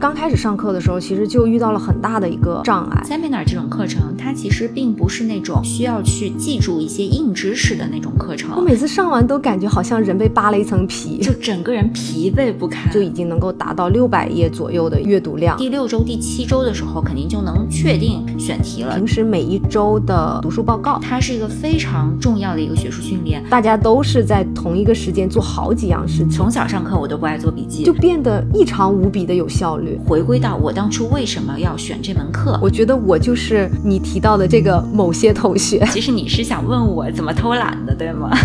刚开始上课的时候，其实就遇到了很大的一个障碍。Seminar 这种课程，它其实并不是那种需要去记住一些硬知识的那种课程。我每次上完都感觉好像人被扒了一层皮，就整个人疲惫不堪，就已经能够达到六百页左右的阅读量。第六周、第七周的时候，肯定就能确定选题了。平时每一周的读书报告，它是一个非常重要的一个学术训练。大家都是在同一个时间做好几样事情。从小上课我都不爱做笔记，就变得异常无比的有效率。回归到我当初为什么要选这门课，我觉得我就是你提到的这个某些同学。其实你是想问我怎么偷懒的，对吗？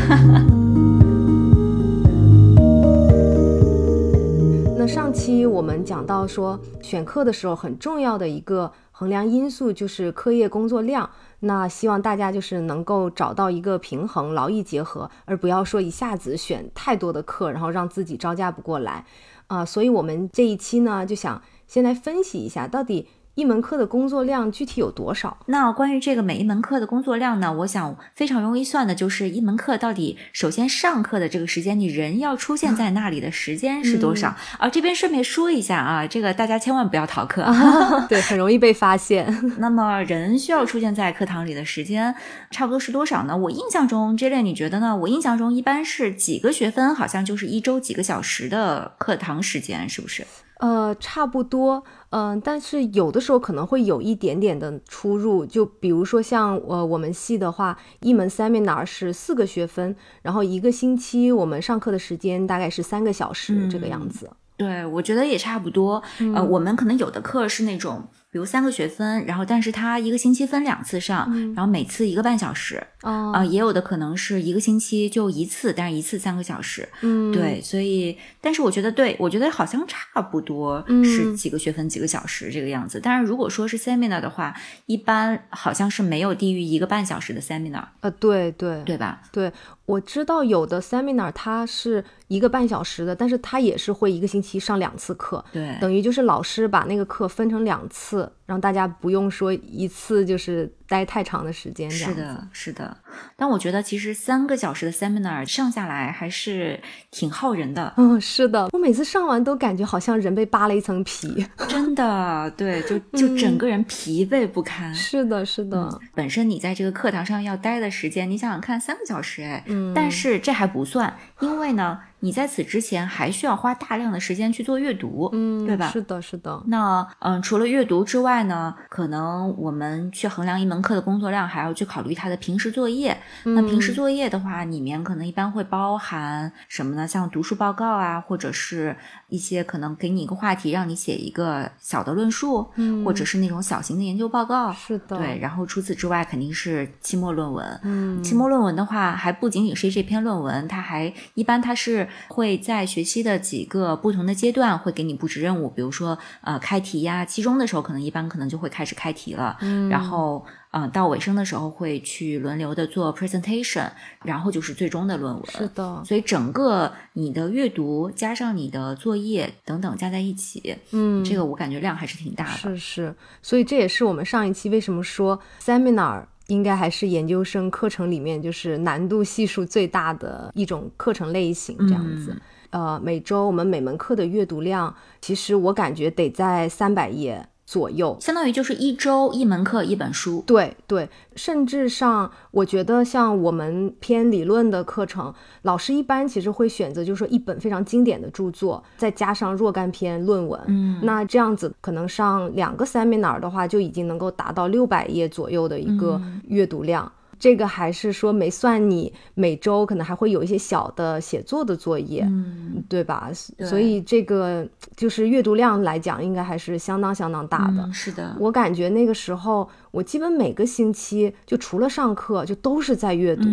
那上期我们讲到说，选课的时候很重要的一个衡量因素就是课业工作量。那希望大家就是能够找到一个平衡，劳逸结合，而不要说一下子选太多的课，然后让自己招架不过来。啊，所以我们这一期呢，就想先来分析一下，到底。一门课的工作量具体有多少？那关于这个每一门课的工作量呢？我想非常容易算的就是一门课到底首先上课的这个时间，你人要出现在那里的时间是多少？啊，这边顺便说一下啊，这个大家千万不要逃课，对，很容易被发现。那么人需要出现在课堂里的时间差不多是多少呢？我印象中，这类你觉得呢？我印象中一般是几个学分，好像就是一周几个小时的课堂时间，是不是？呃，差不多，嗯，但是有的时候可能会有一点点的出入，就比如说像呃我们系的话，一门 seminar 是四个学分，然后一个星期我们上课的时间大概是三个小时这个样子。对，我觉得也差不多。呃，我们可能有的课是那种。比如三个学分，然后但是他一个星期分两次上，然后每次一个半小时，啊，也有的可能是一个星期就一次，但是一次三个小时，嗯，对，所以，但是我觉得，对我觉得好像差不多是几个学分几个小时这个样子。但是如果说是 seminar 的话，一般好像是没有低于一个半小时的 seminar，呃，对对对吧？对，我知道有的 seminar 它是一个半小时的，但是它也是会一个星期上两次课，对，等于就是老师把那个课分成两次。让大家不用说一次就是待太长的时间，是的，是的。但我觉得其实三个小时的 seminar 上下来还是挺耗人的。嗯，是的，我每次上完都感觉好像人被扒了一层皮，真的，对，就就整个人疲惫不堪。是的，是的。本身你在这个课堂上要待的时间，你想想看，三个小时，哎，嗯，但是这还不算，因为呢。你在此之前还需要花大量的时间去做阅读，嗯，对吧？是的，是的。那嗯，除了阅读之外呢，可能我们去衡量一门课的工作量，还要去考虑他的平时作业。那平时作业的话，里面可能一般会包含什么呢？像读书报告啊，或者是一些可能给你一个话题，让你写一个小的论述，嗯，或者是那种小型的研究报告。是的，对。然后除此之外，肯定是期末论文。嗯，期末论文的话，还不仅仅是这篇论文，它还一般它是。会在学期的几个不同的阶段会给你布置任务，比如说呃开题呀，期中的时候可能一般可能就会开始开题了，嗯，然后嗯到尾声的时候会去轮流的做 presentation，然后就是最终的论文，是的，所以整个你的阅读加上你的作业等等加在一起，嗯，这个我感觉量还是挺大的，是是，所以这也是我们上一期为什么说 seminar。应该还是研究生课程里面就是难度系数最大的一种课程类型，这样子。呃，每周我们每门课的阅读量，其实我感觉得在三百页。左右，相当于就是一周一门课一本书。对对，甚至上，我觉得像我们偏理论的课程，老师一般其实会选择，就是说一本非常经典的著作，再加上若干篇论文。嗯，那这样子可能上两个 seminar 的话，就已经能够达到六百页左右的一个阅读量。这个还是说没算你每周可能还会有一些小的写作的作业，嗯，对吧？所以这个就是阅读量来讲，应该还是相当相当大的。是的，我感觉那个时候，我基本每个星期就除了上课，就都是在阅读，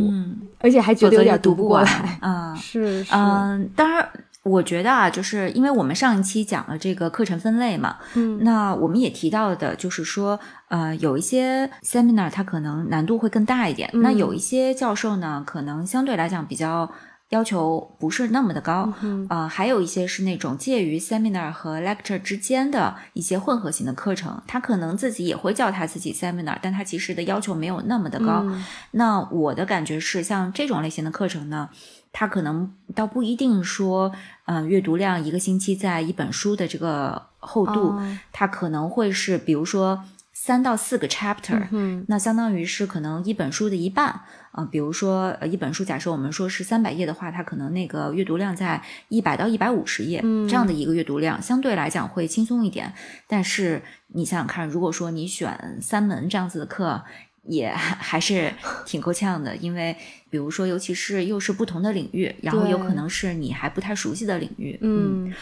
而且还觉得有点读不过来。啊，是是，嗯，当然。我觉得啊，就是因为我们上一期讲了这个课程分类嘛，嗯，那我们也提到的，就是说，呃，有一些 seminar 它可能难度会更大一点，那有一些教授呢，可能相对来讲比较要求不是那么的高，呃，还有一些是那种介于 seminar 和 lecture 之间的一些混合型的课程，他可能自己也会叫他自己 seminar，但他其实的要求没有那么的高。那我的感觉是，像这种类型的课程呢。它可能倒不一定说，嗯，阅读量一个星期在一本书的这个厚度，它可能会是，比如说三到四个 chapter，嗯，那相当于是可能一本书的一半啊。比如说，呃，一本书假设我们说是三百页的话，它可能那个阅读量在一百到一百五十页这样的一个阅读量，相对来讲会轻松一点。但是你想想看，如果说你选三门这样子的课。也 还是挺够呛的，因为比如说，尤其是又是不同的领域，然后有可能是你还不太熟悉的领域，嗯。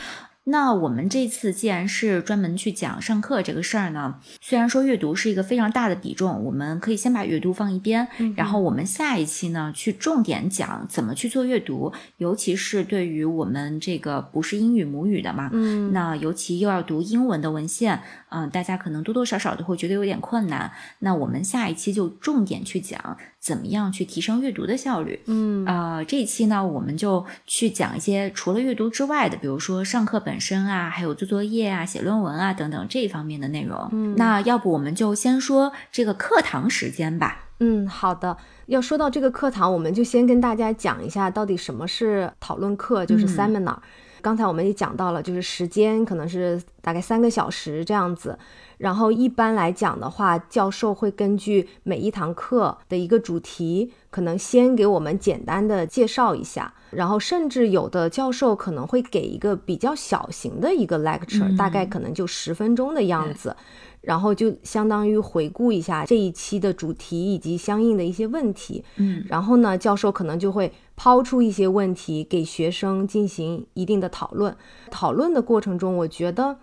那我们这次既然是专门去讲上课这个事儿呢，虽然说阅读是一个非常大的比重，我们可以先把阅读放一边，然后我们下一期呢去重点讲怎么去做阅读，尤其是对于我们这个不是英语母语的嘛，嗯，那尤其又要读英文的文献，嗯，大家可能多多少少都会觉得有点困难。那我们下一期就重点去讲怎么样去提升阅读的效率，嗯，呃，这一期呢我们就去讲一些除了阅读之外的，比如说上课本。本身啊，还有做作业啊、写论文啊等等这一方面的内容。嗯，那要不我们就先说这个课堂时间吧。嗯，好的。要说到这个课堂，我们就先跟大家讲一下到底什么是讨论课，就是 seminar。刚才我们也讲到了，就是时间可能是大概三个小时这样子。然后一般来讲的话，教授会根据每一堂课的一个主题，可能先给我们简单的介绍一下，然后甚至有的教授可能会给一个比较小型的一个 lecture，大概可能就十分钟的样子，然后就相当于回顾一下这一期的主题以及相应的一些问题。嗯，然后呢，教授可能就会抛出一些问题给学生进行一定的讨论。讨论的过程中，我觉得，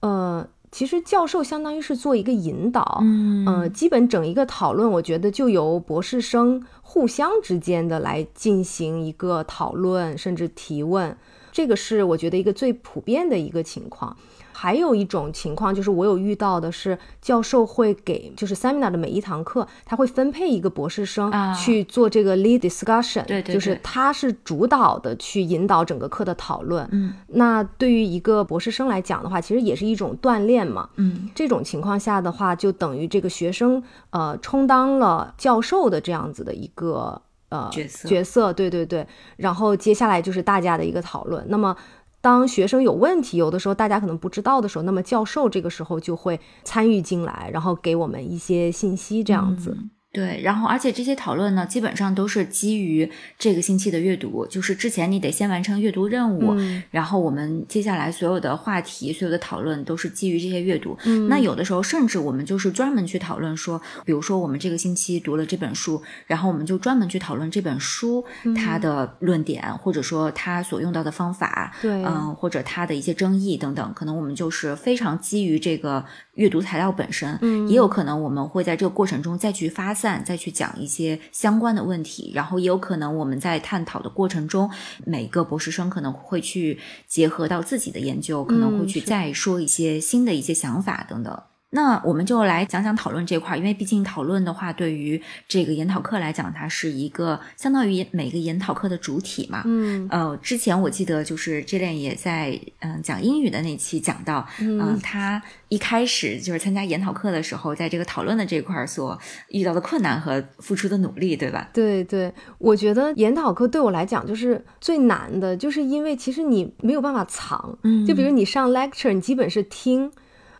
呃。其实教授相当于是做一个引导，嗯，呃，基本整一个讨论，我觉得就由博士生互相之间的来进行一个讨论，甚至提问，这个是我觉得一个最普遍的一个情况。还有一种情况就是，我有遇到的是，教授会给就是 seminar 的每一堂课，他会分配一个博士生去做这个 lead discussion，对对，就是他是主导的去引导整个课的讨论。嗯，那对于一个博士生来讲的话，其实也是一种锻炼嘛。嗯，这种情况下的话，就等于这个学生呃充当了教授的这样子的一个呃角色角色，对对对。然后接下来就是大家的一个讨论。那么。当学生有问题，有的时候大家可能不知道的时候，那么教授这个时候就会参与进来，然后给我们一些信息，这样子。对，然后而且这些讨论呢，基本上都是基于这个星期的阅读，就是之前你得先完成阅读任务，然后我们接下来所有的话题、所有的讨论都是基于这些阅读。那有的时候甚至我们就是专门去讨论说，比如说我们这个星期读了这本书，然后我们就专门去讨论这本书它的论点，或者说它所用到的方法，对，嗯，或者它的一些争议等等，可能我们就是非常基于这个阅读材料本身，嗯，也有可能我们会在这个过程中再去发。散再去讲一些相关的问题，然后也有可能我们在探讨的过程中，每个博士生可能会去结合到自己的研究，可能会去再说一些新的一些想法等等。那我们就来讲讲讨论这块，因为毕竟讨论的话，对于这个研讨课来讲，它是一个相当于每个研讨课的主体嘛。嗯，呃，之前我记得就是这练也在嗯讲英语的那期讲到，嗯，他一开始就是参加研讨课的时候，在这个讨论的这块所遇到的困难和付出的努力，对吧？对对，我觉得研讨课对我来讲就是最难的，就是因为其实你没有办法藏，嗯，就比如你上 lecture，你基本是听。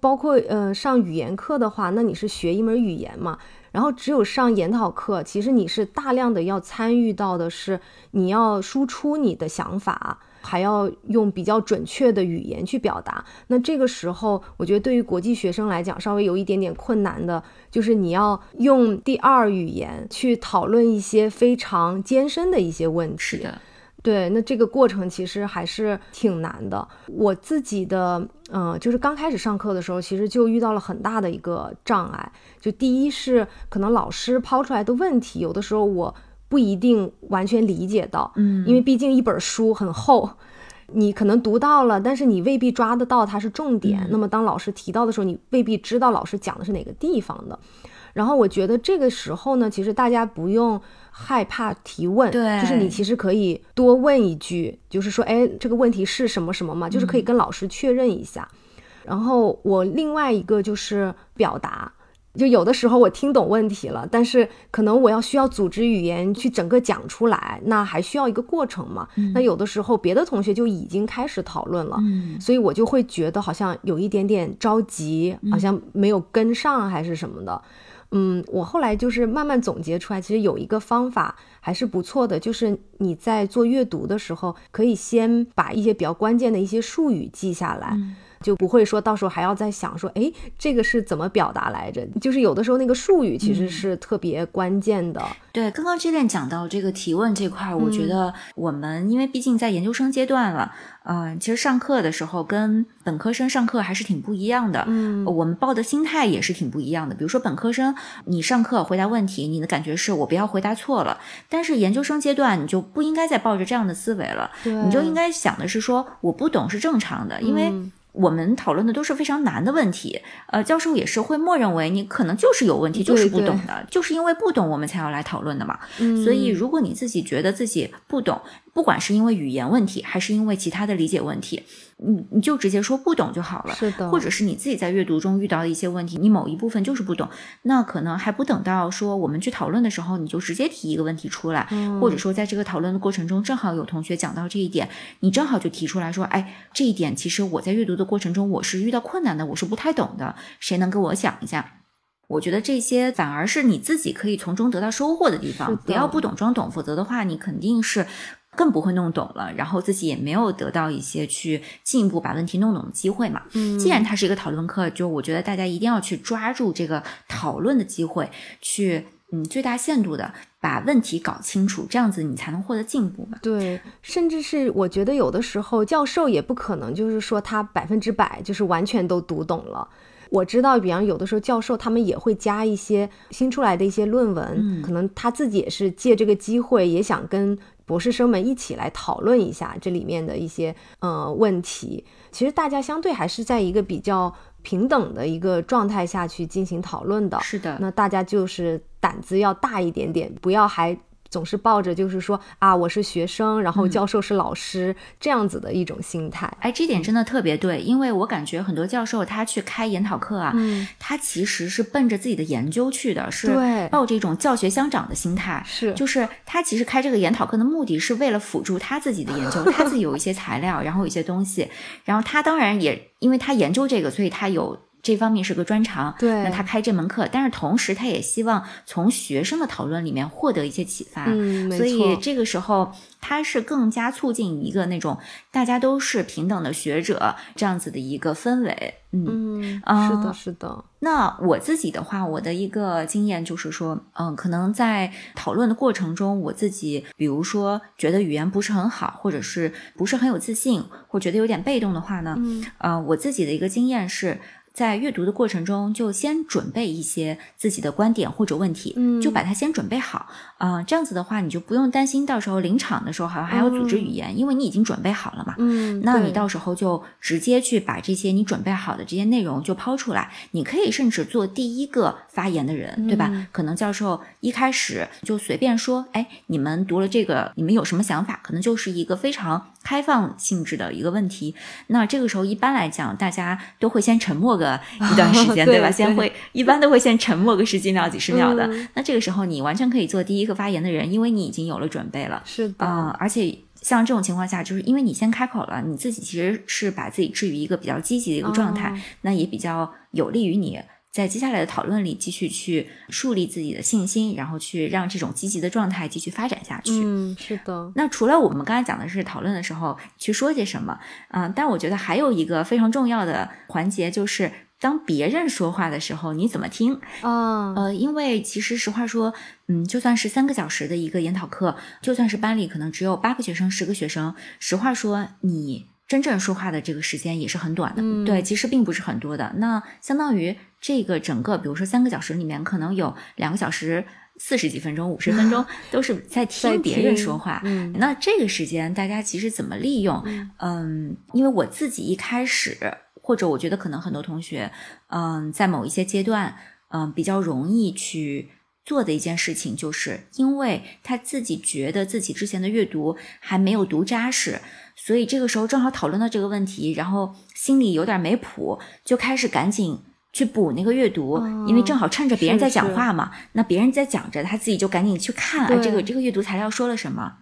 包括呃上语言课的话，那你是学一门语言嘛？然后只有上研讨课，其实你是大量的要参与到的是你要输出你的想法，还要用比较准确的语言去表达。那这个时候，我觉得对于国际学生来讲，稍微有一点点困难的，就是你要用第二语言去讨论一些非常艰深的一些问题。对，那这个过程其实还是挺难的。我自己的，嗯，就是刚开始上课的时候，其实就遇到了很大的一个障碍。就第一是可能老师抛出来的问题，有的时候我不一定完全理解到，嗯，因为毕竟一本书很厚，你可能读到了，但是你未必抓得到它是重点。那么当老师提到的时候，你未必知道老师讲的是哪个地方的。然后我觉得这个时候呢，其实大家不用。害怕提问，对，就是你其实可以多问一句，就是说，哎，这个问题是什么什么嘛，就是可以跟老师确认一下。然后我另外一个就是表达，就有的时候我听懂问题了，但是可能我要需要组织语言去整个讲出来，那还需要一个过程嘛。那有的时候别的同学就已经开始讨论了，所以我就会觉得好像有一点点着急，好像没有跟上还是什么的。嗯，嗯我后来就是慢慢总结出来，其实有一个方法还是不错的，就是你在做阅读的时候，可以先把一些比较关键的一些术语记下来。就不会说到时候还要再想说，哎，这个是怎么表达来着？就是有的时候那个术语其实是特别关键的。对，刚刚这边讲到这个提问这块，我觉得我们因为毕竟在研究生阶段了，嗯，其实上课的时候跟本科生上课还是挺不一样的。嗯，我们抱的心态也是挺不一样的。比如说本科生，你上课回答问题，你的感觉是我不要回答错了。但是研究生阶段，你就不应该再抱着这样的思维了。你就应该想的是说，我不懂是正常的，因为。我们讨论的都是非常难的问题，呃，教授也是会默认为你可能就是有问题，就是不懂的，就是因为不懂我们才要来讨论的嘛。所以，如果你自己觉得自己不懂，不管是因为语言问题，还是因为其他的理解问题。你你就直接说不懂就好了，是的，或者是你自己在阅读中遇到的一些问题，你某一部分就是不懂，那可能还不等到说我们去讨论的时候，你就直接提一个问题出来，或者说在这个讨论的过程中，正好有同学讲到这一点，你正好就提出来说，哎，这一点其实我在阅读的过程中我是遇到困难的，我是不太懂的，谁能跟我讲一下？我觉得这些反而是你自己可以从中得到收获的地方，不要不懂装懂，否则的话你肯定是。更不会弄懂了，然后自己也没有得到一些去进一步把问题弄懂的机会嘛。嗯，既然它是一个讨论课，就我觉得大家一定要去抓住这个讨论的机会，去嗯最大限度的把问题搞清楚，这样子你才能获得进步嘛。对，甚至是我觉得有的时候教授也不可能就是说他百分之百就是完全都读懂了。我知道，比方有的时候教授他们也会加一些新出来的一些论文，可能他自己也是借这个机会也想跟。博士生们一起来讨论一下这里面的一些呃问题。其实大家相对还是在一个比较平等的一个状态下去进行讨论的。是的，那大家就是胆子要大一点点，不要还。总是抱着就是说啊，我是学生，然后教授是老师这样子的一种心态。哎，这点真的特别对，因为我感觉很多教授他去开研讨课啊，他其实是奔着自己的研究去的，是抱着一种教学相长的心态。是，就是他其实开这个研讨课的目的是为了辅助他自己的研究，他自己有一些材料，然后有一些东西，然后他当然也因为他研究这个，所以他有。这方面是个专长，对，那他开这门课，但是同时他也希望从学生的讨论里面获得一些启发，嗯，所以这个时候他是更加促进一个那种大家都是平等的学者这样子的一个氛围，嗯，是的，是的。那我自己的话，我的一个经验就是说，嗯，可能在讨论的过程中，我自己比如说觉得语言不是很好，或者是不是很有自信，或觉得有点被动的话呢，嗯，呃，我自己的一个经验是。在阅读的过程中，就先准备一些自己的观点或者问题，嗯，就把它先准备好，啊，这样子的话，你就不用担心到时候临场的时候好像还要组织语言，因为你已经准备好了嘛，嗯，那你到时候就直接去把这些你准备好的这些内容就抛出来，你可以甚至做第一个发言的人，对吧？可能教授一开始就随便说，哎，你们读了这个，你们有什么想法？可能就是一个非常开放性质的一个问题。那这个时候一般来讲，大家都会先沉默。个一段时间，对吧？先会一般都会先沉默个十几秒、几十秒的。那这个时候，你完全可以做第一个发言的人，因为你已经有了准备了。是的，嗯，而且像这种情况下，就是因为你先开口了，你自己其实是把自己置于一个比较积极的一个状态，那也比较有利于你在接下来的讨论里继续去树立自己的信心，然后去让这种积极的状态继续发展下去。嗯，是的。那除了我们刚才讲的是讨论的时候去说些什么，嗯，但我觉得还有一个非常重要的环节就是。当别人说话的时候，你怎么听？啊，呃，因为其实实话说，嗯，就算是三个小时的一个研讨课，就算是班里可能只有八个学生、十个学生，实话说，你真正说话的这个时间也是很短的。对，其实并不是很多的。那相当于这个整个，比如说三个小时里面，可能有两个小时四十几分钟、五十分钟 都是在听别人说话。嗯，那这个时间大家其实怎么利用？嗯，因为我自己一开始。或者我觉得可能很多同学，嗯，在某一些阶段，嗯，比较容易去做的一件事情，就是因为他自己觉得自己之前的阅读还没有读扎实，所以这个时候正好讨论到这个问题，然后心里有点没谱，就开始赶紧去补那个阅读，哦因为正好趁着别人在讲话嘛，那别人在讲着，他自己就赶紧去看，啊，这个这个阅读材料说了什么。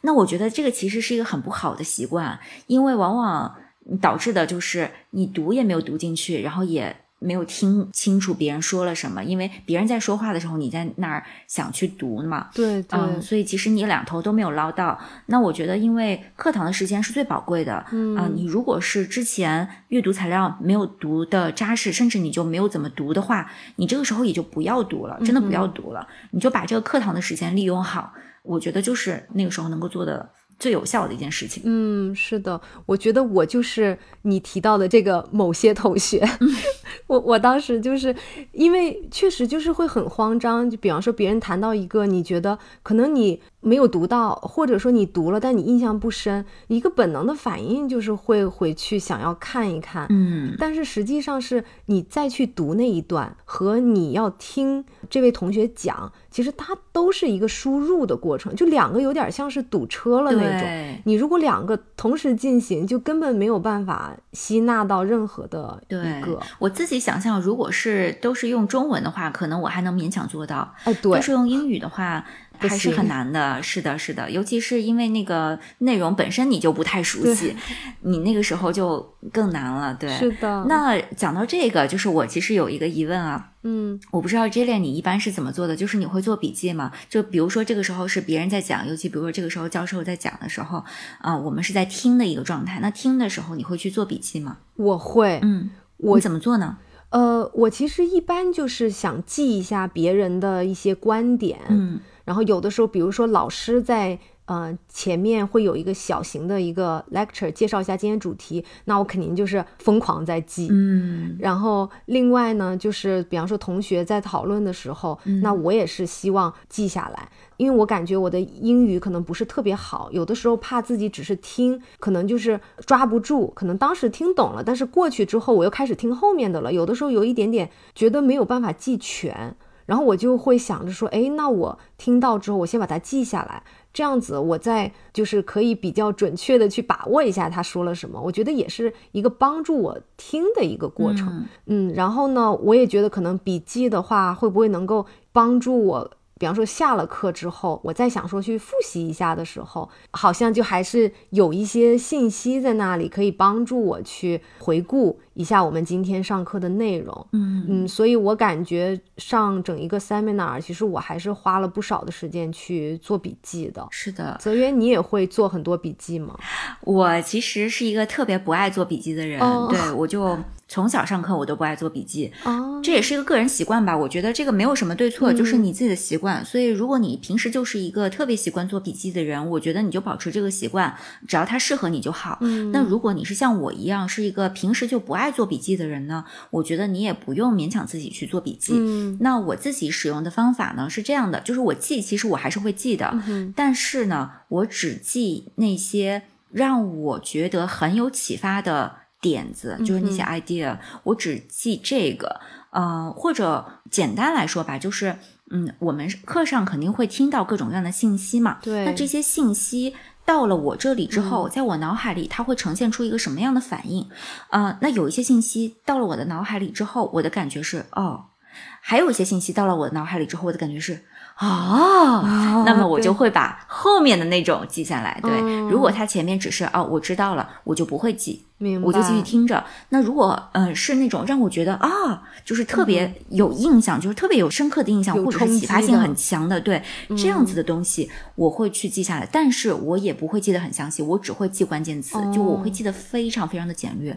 那我觉得这个其实是一个很不好的习惯，因为往往导致的就是你读也没有读进去，然后也没有听清楚别人说了什么，因为别人在说话的时候，你在那儿想去读嘛。对对，嗯，所以其实你两头都没有捞到。那我觉得，因为课堂的时间是最宝贵的，嗯啊、你如果是之前阅读材料没有读的扎实，甚至你就没有怎么读的话，你这个时候也就不要读了，真的不要读了，你就把这个课堂的时间利用好。我觉得就是那个时候能够做的最有效的一件事情。嗯，是的，我觉得我就是你提到的这个某些同学，我我当时就是因为确实就是会很慌张，就比方说别人谈到一个你觉得可能你没有读到，或者说你读了但你印象不深，一个本能的反应就是会回去想要看一看，嗯，但是实际上是你再去读那一段和你要听这位同学讲，其实它都是一个输入的过程，就两个有点像是堵车了那种。你如果两个同时进行，就根本没有办法吸纳到任何的一个。我自己想象，如果是都是用中文的话，可能我还能勉强做到。哎，对都，是用英语的话，还是很难的。是的，是的，尤其是因为那个内容本身你就不太熟悉，你那个时候就更难了。对，是的。那讲到这个，就是我其实有一个疑问啊，嗯我不知道 Jillian 你一般是怎么做的？就是你会做笔记吗？就比如说这个时候是别人在讲，尤其比如说这个时候教授在讲的时候，啊、我们是在听的一个状态。那听的时候你会去做笔记吗？我会，嗯，我怎么做呢？呃，我其实一般就是想记一下别人的一些观点，嗯然后有的时候，比如说老师在呃前面会有一个小型的一个 lecture 介绍一下今天主题，那我肯定就是疯狂在记。嗯然后另外呢，就是比方说同学在讨论的时候，那我也是希望记下来，因为我感觉我的英语可能不是特别好，有的时候怕自己只是听，可能就是抓不住，可能当时听懂了，但是过去之后我又开始听后面的了，有的时候有一点点觉得没有办法记全。然后我就会想着说，哎，那我听到之后，我先把它记下来，这样子我再就是可以比较准确的去把握一下他说了什么。我觉得也是一个帮助我听的一个过程。嗯嗯，然后呢，我也觉得可能笔记的话，会不会能够帮助我？比方说下了课之后，我再想说去复习一下的时候，好像就还是有一些信息在那里，可以帮助我去回顾一下我们今天上课的内容。嗯嗯，所以我感觉上整一个 seminar，其实我还是花了不少的时间去做笔记的。是的，泽渊，你也会做很多笔记吗？我其实是一个特别不爱做笔记的人，哦对我就从小上课我都不爱做笔记，哦，这也是一个个人习惯吧。我觉得这个没有什么对错，就是你自己的习惯。所以如果你平时就是一个特别习惯做笔记的人，我觉得你就保持这个习惯，只要它适合你就好。嗯那如果你是像我一样是一个平时就不爱做笔记的人呢，我觉得你也不用勉强自己去做笔记。嗯那我自己使用的方法呢是这样的，就是我记，其实我还是会记的，哼但是呢，我只记那些让我觉得很有启发的点子，就是那些 idea，我只记这个。呃，或者简单来说吧，就是嗯，我们课上肯定会听到各种各样的信息嘛，对那这些信息。到了我这里之后，在我脑海里，它会呈现出一个什么样的反应？啊、那有一些信息到了我的脑海里之后，我的感觉是哦，还有一些信息到了我的脑海里之后，我的感觉是哦，那么我就会把后面的那种记下来。对，嗯如果它前面只是哦，我知道了，我就不会记，明白，我就继续听着。那如果嗯、呃是那种让我觉得啊，就是特别有印象，就是特别有深刻的印象，或者是启发性很强的，对这样子的东西，我会去记下来。但是我也不会记得很详细，我只会记关键词，就我会记得非常非常的简略。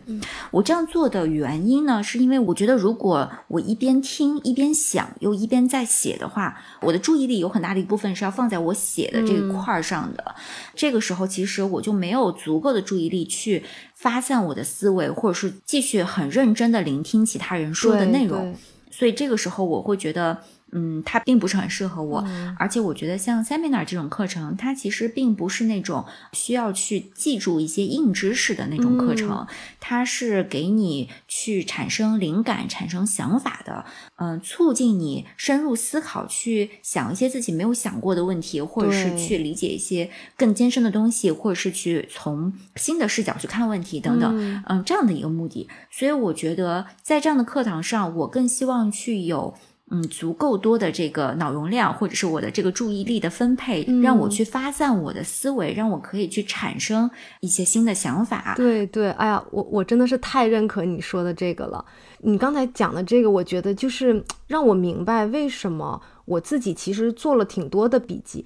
我这样做的原因呢，是因为我觉得如果我一边听一边想，又一边在写的话，我的注意力有很大的一部分是要放在我写的这一块儿上的。这个时候，其实我就没有足够的注意力去发散我的思维，或者是继续很认真的聆听其他人说的内容。所以这个时候，我会觉得。嗯，它并不是很适合我。而且我觉得像 seminar 这种课程，它其实并不是那种需要去记住一些硬知识的那种课程，它是给你去产生灵感、产生想法的，嗯，促进你深入思考，去想一些自己没有想过的问题，或者是去理解一些更艰深的东西，或者是去从新的视角去看问题等等，嗯，这样的一个目的。所以我觉得在这样的课堂上，我更希望去有。嗯，足够多的这个脑容量，或者是我的这个注意力的分配，让我去发散我的思维，让我可以去产生一些新的想法。对对，哎呀，我我真的是太认可你说的这个了。你刚才讲的这个，我觉得就是让我明白为什么我自己其实做了挺多的笔记。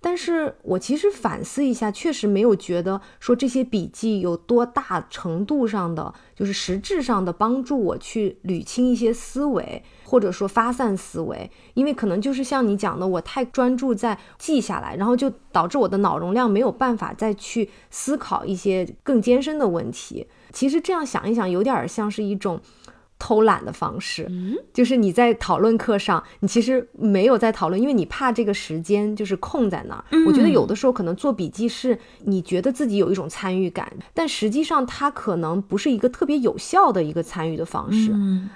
但是我其实反思一下，确实没有觉得说这些笔记有多大程度上的，就是实质上的帮助我去捋清一些思维，或者说发散思维。因为可能就是像你讲的，我太专注在记下来，然后就导致我的脑容量没有办法再去思考一些更艰深的问题。其实这样想一想，有点像是一种。偷懒的方式，就是你在讨论课上，你其实没有在讨论，因为你怕这个时间就是空在那儿。我觉得有的时候可能做笔记是你觉得自己有一种参与感，但实际上它可能不是一个特别有效的一个参与的方式，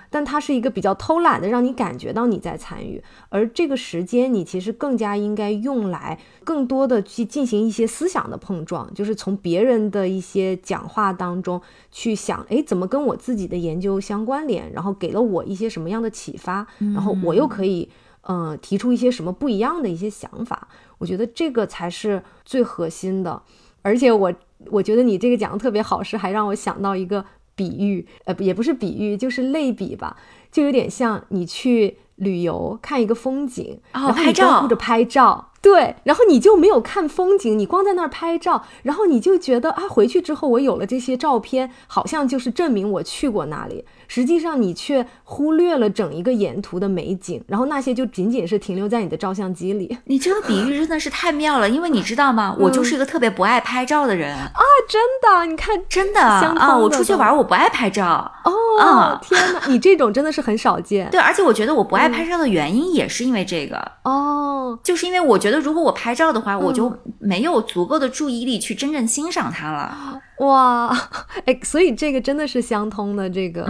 但它是一个比较偷懒的，让你感觉到你在参与。而这个时间你其实更加应该用来更多的去进行一些思想的碰撞，就是从别人的一些讲话当中去想，哎，怎么跟我自己的研究相关联。然后给了我一些什么样的启发，然后我又可以，呃，提出一些什么不一样的一些想法。我觉得这个才是最核心的。而且我我觉得你这个讲的特别好，是还让我想到一个比喻，呃，也不是比喻，就是类比吧，就有点像你去旅游看一个风景，然后你照顾着拍照。对，然后你就没有看风景，你光在那儿拍照，然后你就觉得啊，回去之后我有了这些照片，好像就是证明我去过那里。实际上你却忽略了整一个沿途的美景，然后那些就仅仅是停留在你的照相机里。你这个比喻真的是太妙了，因为你知道吗？我就是一个特别不爱拍照的人。啊，真的，你看，真的？啊，我出去玩我不爱拍照。哦，天哪，你这种真的是很少见。对，而且我觉得我不爱拍照的原因也是因为这个。哦，就是因为我觉得如果我拍照的话，我就没有足够的注意力去真正欣赏它了。哇，哎，所以这个真的是相通的，这个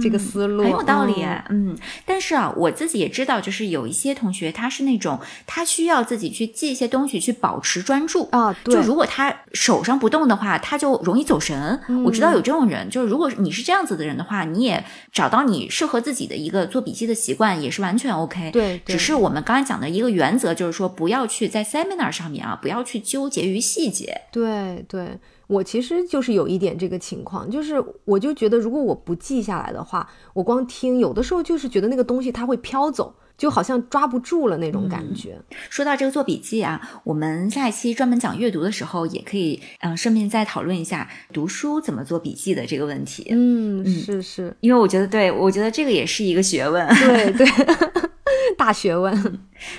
这个思路很有道理。嗯，但是啊，我自己也知道，就是有一些同学他是那种他需要自己去记一些东西去保持专注啊。就如果他手上不动的话，他就容易走神。我知道有这种人，就是如果你是这样子的人的话，你也找到你适合自己的一个做笔记的习惯，也是完全 OK。对，只是我们刚才讲的一个原则，就是说不要去在 seminar 上面啊，不要去纠结于细节。对对。我其实就是有一点这个情况，就是我就觉得如果我不记下来的话，我光听，有的时候就是觉得那个东西它会飘走，就好像抓不住了那种感觉。说到这个做笔记啊，我们下一期专门讲阅读的时候，也可以嗯顺便再讨论一下读书怎么做笔记的这个问题。嗯，是是，因为我觉得对我觉得这个也是一个学问。对对。大学问。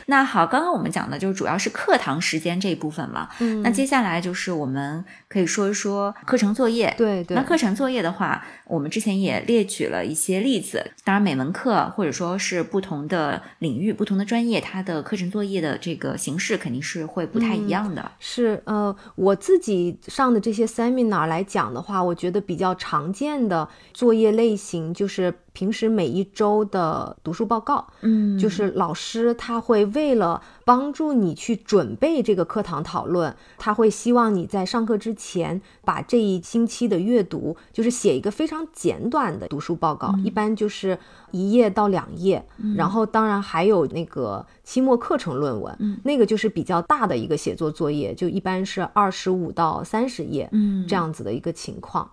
那好，刚刚我们讲的就主要是课堂时间这一部分嘛。嗯，那接下来就是我们可以说一说课程作业。对对。那课程作业的话，我们之前也列举了一些例子。当然，每门课或者说是不同的领域、不同的专业，它的课程作业的这个形式肯定是会不太一样的。是呃，我自己上的这些 seminar 来讲的话，我觉得比较常见的作业类型就是。平时每一周的读书报告，嗯，就是老师他会为了帮助你去准备这个课堂讨论，他会希望你在上课之前把这一星期的阅读，就是写一个非常简短的读书报告，一般就是一页到两页。然后当然还有那个期末课程论文，那个就是比较大的一个写作作业，就一般是二十五到三十页，嗯，这样子的一个情况。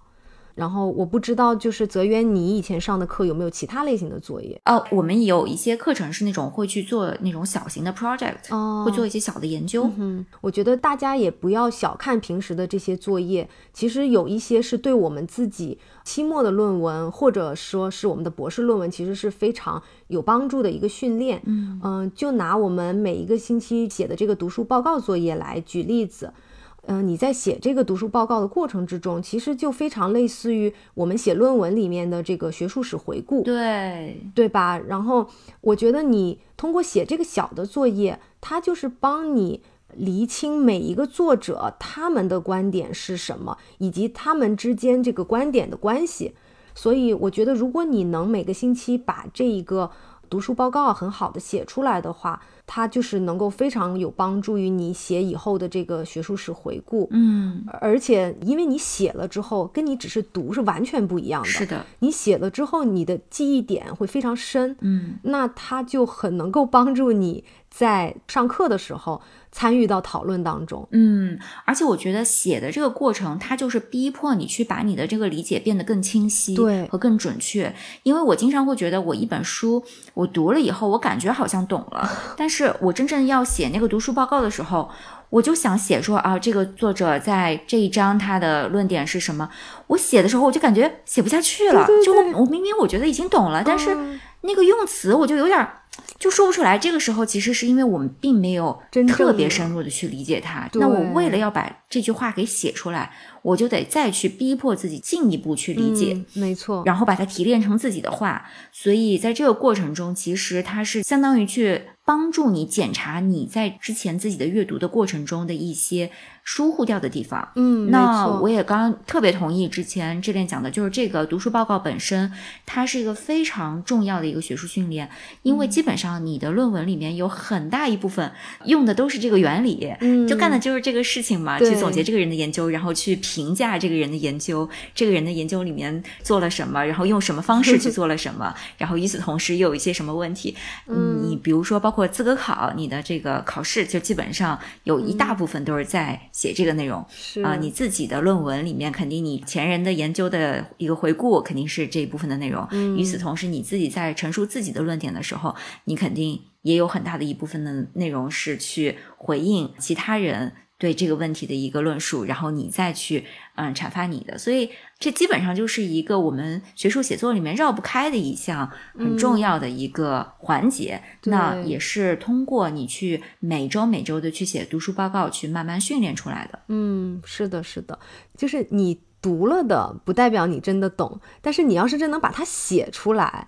然后我不知道，就是泽渊，你以前上的课有没有其他类型的作业？哦，我们有一些课程是那种会去做那种小型的 project，哦，会做一些小的研究。嗯，我觉得大家也不要小看平时的这些作业，其实有一些是对我们自己期末的论文，或者说是我们的博士论文，其实是非常有帮助的一个训练。嗯嗯，就拿我们每一个星期写的这个读书报告作业来举例子。嗯，你在写这个读书报告的过程之中，其实就非常类似于我们写论文里面的这个学术史回顾，对对吧？然后我觉得你通过写这个小的作业，它就是帮你厘清每一个作者他们的观点是什么，以及他们之间这个观点的关系。所以我觉得，如果你能每个星期把这一个读书报告很好的写出来的话，它就是能够非常有帮助于你写以后的这个学术史回顾。嗯，而且因为你写了之后，跟你只是读是完全不一样的。是的，你写了之后，你的记忆点会非常深。嗯，那它就很能够帮助你在上课的时候参与到讨论当中。嗯，而且我觉得写的这个过程，它就是逼迫你去把你的这个理解变得更清晰，对和更准确。因为我经常会觉得，我一本书我读了以后，我感觉好像懂了，但是我真正要写那个读书报告的时候，我就想写说啊，这个作者在这一章他的论点是什么？我写的时候，我就感觉写不下去了，对对就我我明明我觉得已经懂了，但是嗯那个用词我就有点儿就说不出来。这个时候其实是因为我们并没有真特别深入的去理解它。那我为了要把这句话给写出来，我就得再去逼迫自己进一步去理解。嗯没错。然后把它提炼成自己的话，所以在这个过程中，其实它是相当于去帮助你检查你在之前自己的阅读的过程中的一些疏忽掉的地方。嗯，那我也刚刚特别同意之前这边讲的，就是这个读书报告本身，它是一个非常重要的一个学术训练，因嗯。为基本上你的论文里面有很大一部分用的都是这个原理，嗯就干的就是这个事情嘛，对。去总结这个人的研究，然后去评价这个人的研究，这个人的研究里面做了什么，然后用什么方式去做了什么，然后与此同时又有一些什么问题。嗯。你比如说包括资格考，你的这个考试就基本上有一大部分都是在写这个内容。是啊、你自己的论文里面，肯定你前人的研究的一个回顾，肯定是这一部分的内容。嗯与此同时，你自己在陈述自己的论点的时候，你肯定也有很大的一部分的内容是去回应其他人对这个问题的一个论述，然后你再去嗯阐发你的。所以这基本上就是一个我们学术写作里面绕不开的一项很重要的一个环节。那也是通过你去每周每周的去写读书报告，去慢慢训练出来的。嗯，是的，是的，就是你读了的，不代表你真的懂，但是你要是真能把它写出来，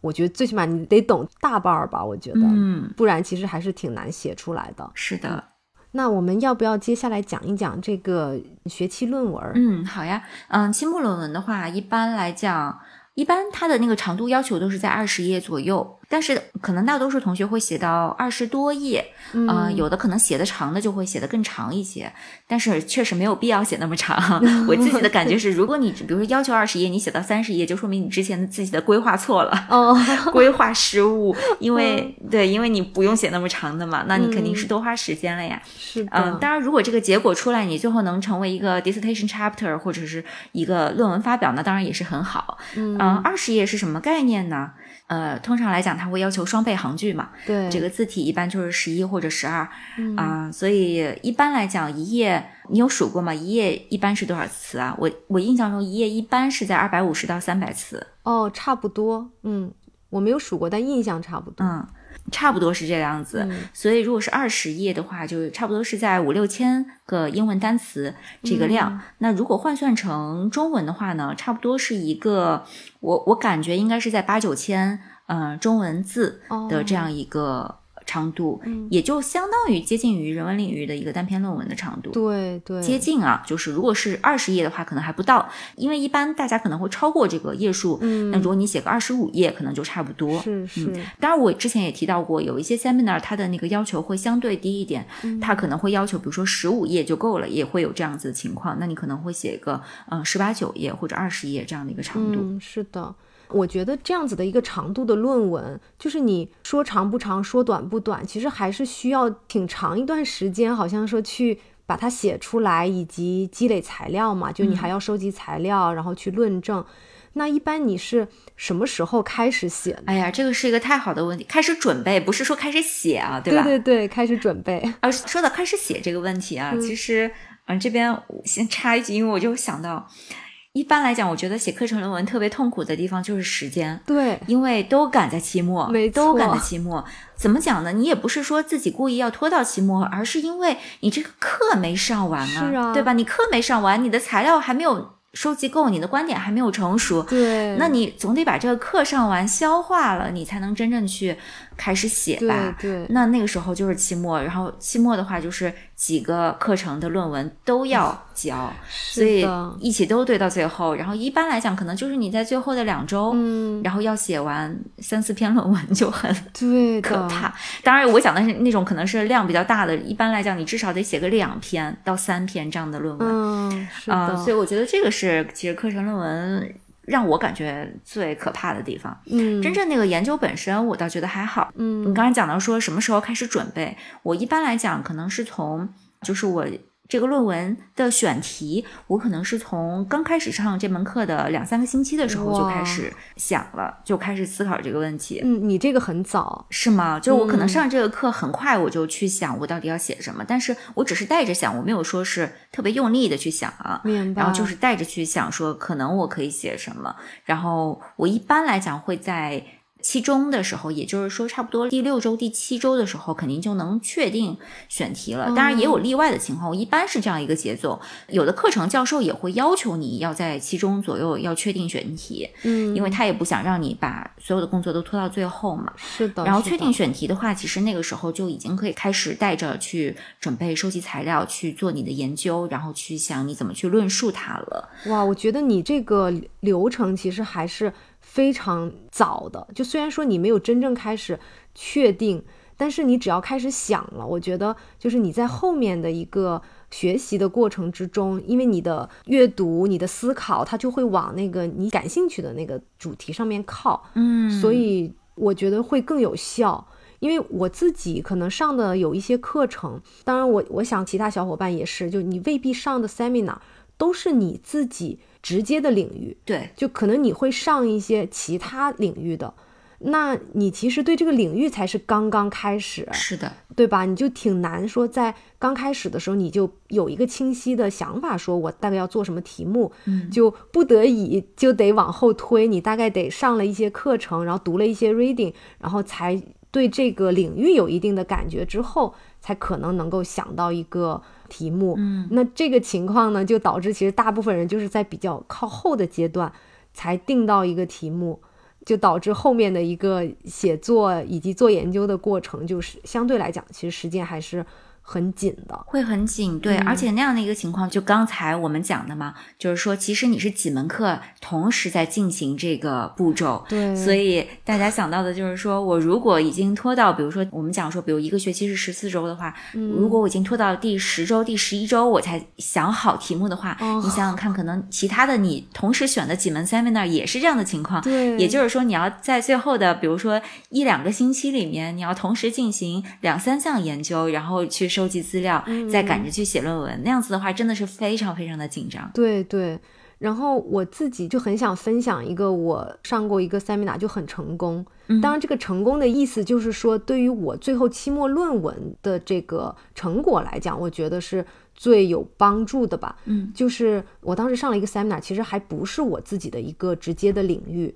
我觉得最起码你得懂大半儿吧，我觉得，嗯，不然其实还是挺难写出来的。是的，那我们要不要接下来讲一讲这个学期论文？嗯，好呀，嗯，期末论文的话，一般来讲，一般它的那个长度要求都是在二十页左右，但是可能大多数同学会写到二十多页，嗯呃，有的可能写的长的就会写的更长一些，但是确实没有必要写那么长。我自己的感觉是，如果你比如说要求二十页，你写到三十页，就说明你之前的自己的规划错了。哦，规划失误，因为、对，因为你不用写那么长的嘛，那你肯定是嗯多花时间了呀。是的，嗯，当然，如果这个结果出来，你最后能成为一个 dissertation chapter 或者是一个论文发表，那当然也是很好。嗯嗯，二十页是什么概念呢？呃，通常来讲，它会要求双倍行距嘛，对这个字体一般就是十一或者十二嗯啊，所以一般来讲，一页你有数过吗？一页一般是多少词啊？我我印象中一页一般是在二百五十到三百词，哦，差不多，嗯，我没有数过，但印象差不多。嗯，差不多是这样子。嗯所以如果是二十页的话，就差不多是在五六千个英文单词这个量。嗯那如果换算成中文的话呢，差不多是一个我我感觉应该是在八九千嗯、呃中文字的这样一个长度，哦嗯也就相当于接近于人文领域的一个单篇论文的长度。对对，接近啊，就是如果是二十页的话，可能还不到，因为一般大家可能会超过这个页数。嗯那如果你写个二十五页，可能就差不多。是是，当然，我之前也提到过，有一些 seminar 它的那个要求会相对低一点，嗯它可能会要求，比如说十五页就够了，也会有这样子的情况。那你可能会写个嗯十八九页或者二十页这样的一个长度。嗯，是的。我觉得这样子的一个长度的论文，就是你说长不长，说短不短，其实还是需要挺长一段时间，好像说去把它写出来，以及积累材料嘛。就你还要收集材料，然后去论证。那一般你是什么时候开始写呢？哎呀，这个是一个太好的问题。开始准备不是说开始写啊，对吧？对对对，开始准备。而说到开始写这个问题啊，嗯其实嗯、这边我先插一句，因为我就想到，一般来讲，我觉得写课程论文特别痛苦的地方就是时间，对，因为都赶在期末，没都赶在期末。怎么讲呢？你也不是说自己故意要拖到期末，而是因为你这个课没上完是啊对吧？你课没上完，你的材料还没有收集够，你的观点还没有成熟，对，那你总得把这个课上完、消化了，你才能真正去开始写吧。对对那那个时候就是期末，然后期末的话就是几个课程的论文都要 交，所以一起都对到最后。然后一般来讲，可能就是你在最后的两周，嗯，然后要写完三四篇论文就很 对可怕。当然，我讲的是那种可能是量比较大的，一般来讲你至少得写个两篇到三篇这样的论文。嗯，所以我觉得这个是其实课程论文让我感觉最可怕的地方。嗯，真正那个研究本身，我倒觉得还好。嗯你刚才讲到说什么时候开始准备，我一般来讲可能是从就是我。这个论文的选题，我可能是从刚开始上这门课的两三个星期的时候就开始想了，就开始思考这个问题。嗯，你这个很早，是吗？就我可能嗯上这个课很快我就去想我到底要写什么，但是我只是带着想，我没有说是特别用力的去想啊。明白，然后就是带着去想说，可能我可以写什么。然后我一般来讲会在期中的时候，也就是说差不多第六周、第七周的时候，肯定就能确定选题了。当然也有例外的情况，我一般是这样一个节奏。有的课程教授也会要求你要在期中左右要确定选题，嗯，因为他也不想让你把所有的工作都拖到最后嘛。是的，是的然后确定选题的话，其实那个时候就已经可以开始带着去准备收集材料，去做你的研究，然后去想你怎么去论述它了。哇，我觉得你这个流程其实还是非常早的。就虽然说你没有真正开始确定，但是你只要开始想了，我觉得就是你在后面的一个学习的过程之中，因为你的阅读、你的思考，它就会往那个你感兴趣的那个主题上面靠。嗯所以我觉得会更有效。因为我自己可能上的有一些课程，当然我我想其他小伙伴也是，就你未必上的 seminar 都是你自己直接的领域，对，就可能你会上一些其他领域的，那你其实对这个领域才是刚刚开始，是的，对吧？你就挺难说在刚开始的时候你就有一个清晰的想法，说我大概要做什么题目，嗯。就不得已就得往后推，你大概得上了一些课程，然后读了一些 reading，然后才对这个领域有一定的感觉之后，才可能能够想到一个题目。嗯，那这个情况呢，就导致其实大部分人就是在比较靠后的阶段才定到一个题目。就导致后面的一个写作以及做研究的过程，就是相对来讲，其实时间还是很紧的。会很紧，对，嗯。而且那样的一个情况，就刚才我们讲的嘛，就是说，其实你是几门课同时在进行这个步骤，对。所以大家想到的就是说，我如果已经拖到，比如说我们讲说，比如一个学期是十四周的话，如果我已经拖到第十周、第十一周我才想好题目的话，哦。你想想看，可能其他的你同时选的几门 seminar 也是这样的情况，对。也就是说，你要在最后的，比如说一两个星期里面，你要同时进行两三项研究，然后去收集资料，再赶着去写论文。那样子的话，真的是非常非常的紧张。对对，然后我自己就很想分享一个我上过一个 seminar 就很成功。当然，这个成功的意思就是说，对于我最后期末论文的这个成果来讲，我觉得是最有帮助的吧。嗯，就是我当时上了一个 seminar，其实还不是我自己的一个直接的领域。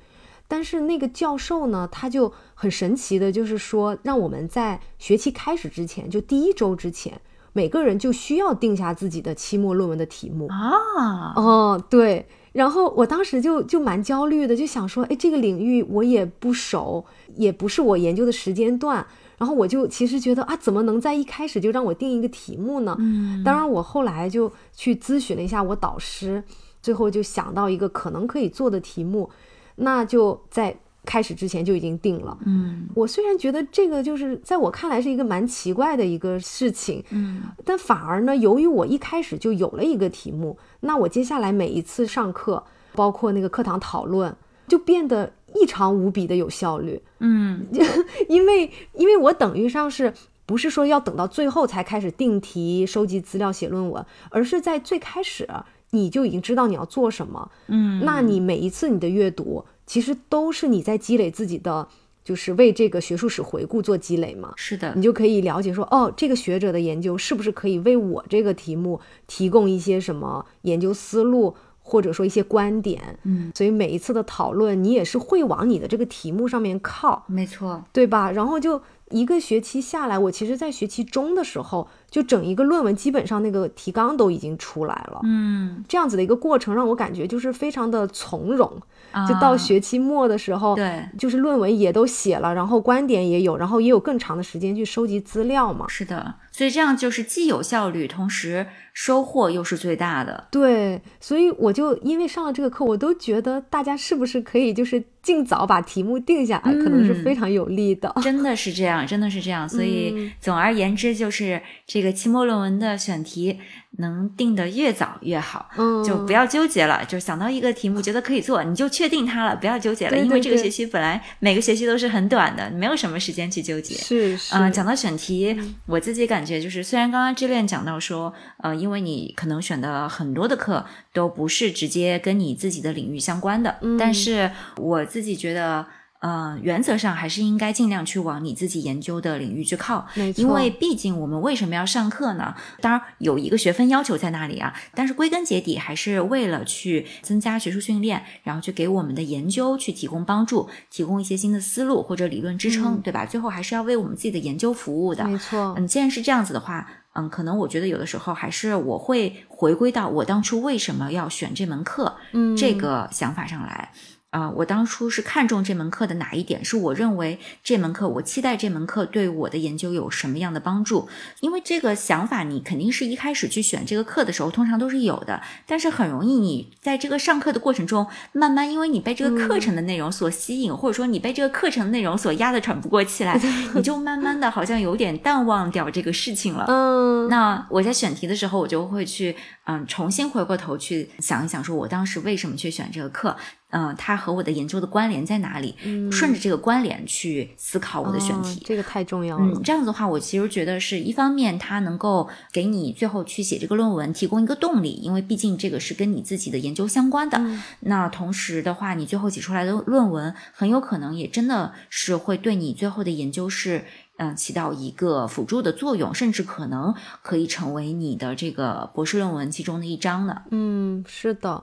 但是那个教授呢，他就很神奇的，就是说让我们在学期开始之前，就第一周之前，每个人就需要定下自己的期末论文的题目。啊，哦，对。然后我当时就就蛮焦虑的，就想说，哎，这个领域我也不熟，也不是我研究的时间段。然后我就其实觉得啊，怎么能在一开始就让我定一个题目呢？嗯，当然，我后来就去咨询了一下我导师，最后就想到一个可能可以做的题目，那就在开始之前就已经定了。嗯我虽然觉得这个就是在我看来是一个蛮奇怪的一个事情，嗯但反而呢，由于我一开始就有了一个题目，那我接下来每一次上课，包括那个课堂讨论，就变得异常无比的有效率。嗯 因为因为我等于上是不是说要等到最后才开始定题、收集资料、写论文，而是在最开始你就已经知道你要做什么。嗯，那你每一次你的阅读，其实都是你在积累自己的，就是为这个学术史回顾做积累嘛。是的你，就可以了解说，哦，这个学者的研究是不是可以为我这个题目提供一些什么研究思路，或者说一些观点，嗯，所以每一次的讨论，你也是会往你的这个题目上面靠，没错，对吧？然后就一个学期下来，我其实在学期中的时候，就整一个论文基本上那个提纲都已经出来了，嗯，这样子的一个过程让我感觉就是非常的从容。啊就到学期末的时候，对，就是论文也都写了，然后观点也有，然后也有更长的时间去收集资料嘛。是的，所以这样就是既有效率，同时收获又是最大的。对，所以我就因为上了这个课，我都觉得大家是不是可以就是尽早把题目定下来，可能是非常有利的。真的是这样，真的是这样。所以嗯总而言之，就是这个期末论文的选题能定得越早越好。嗯，就不要纠结了，就想到一个题目觉得可以做，你就确定它了，不要纠结了，对因为这个学期本来每个学期都是很短的，没有什么时间去纠结。是是，嗯、讲到选题，我自己感觉就是，虽然刚刚之恋讲到说，呃，因为你可能选的很多的课都不是直接跟你自己的领域相关的，嗯但是我自己觉得。呃，原则上还是应该尽量去往你自己研究的领域去靠，因为毕竟我们为什么要上课呢？当然有一个学分要求在那里啊，但是归根结底还是为了去增加学术训练，然后去给我们的研究去提供帮助，提供一些新的思路或者理论支撑，嗯对吧？最后还是要为我们自己的研究服务的。没错，嗯，既然是这样子的话，嗯，可能我觉得有的时候还是我会回归到我当初为什么要选这门课、嗯，这个想法上来。啊、我当初是看中这门课的哪一点？是我认为这门课，我期待这门课对我的研究有什么样的帮助？因为这个想法，你肯定是一开始去选这个课的时候，通常都是有的，但是很容易你在这个上课的过程中，慢慢因为你被这个课程的内容所吸引，或者说你被这个课程内容所压得喘不过气来，你就慢慢的好像有点淡忘掉这个事情了。嗯，那我在选题的时候，我就会去嗯重新回过头去想一想，说我当时为什么去选这个课，嗯、它和我的研究的关联在哪里？嗯顺着这个关联去思考我的选题。哦这个太重要了。嗯，这样子的话，我其实觉得是一方面，它能够给你最后去写这个论文提供一个动力，因为毕竟这个是跟你自己的研究相关的。嗯那同时的话，你最后写出来的论文很有可能也真的是会对你最后的研究是嗯、起到一个辅助的作用，甚至可能可以成为你的这个博士论文其中的一章呢。嗯，是的，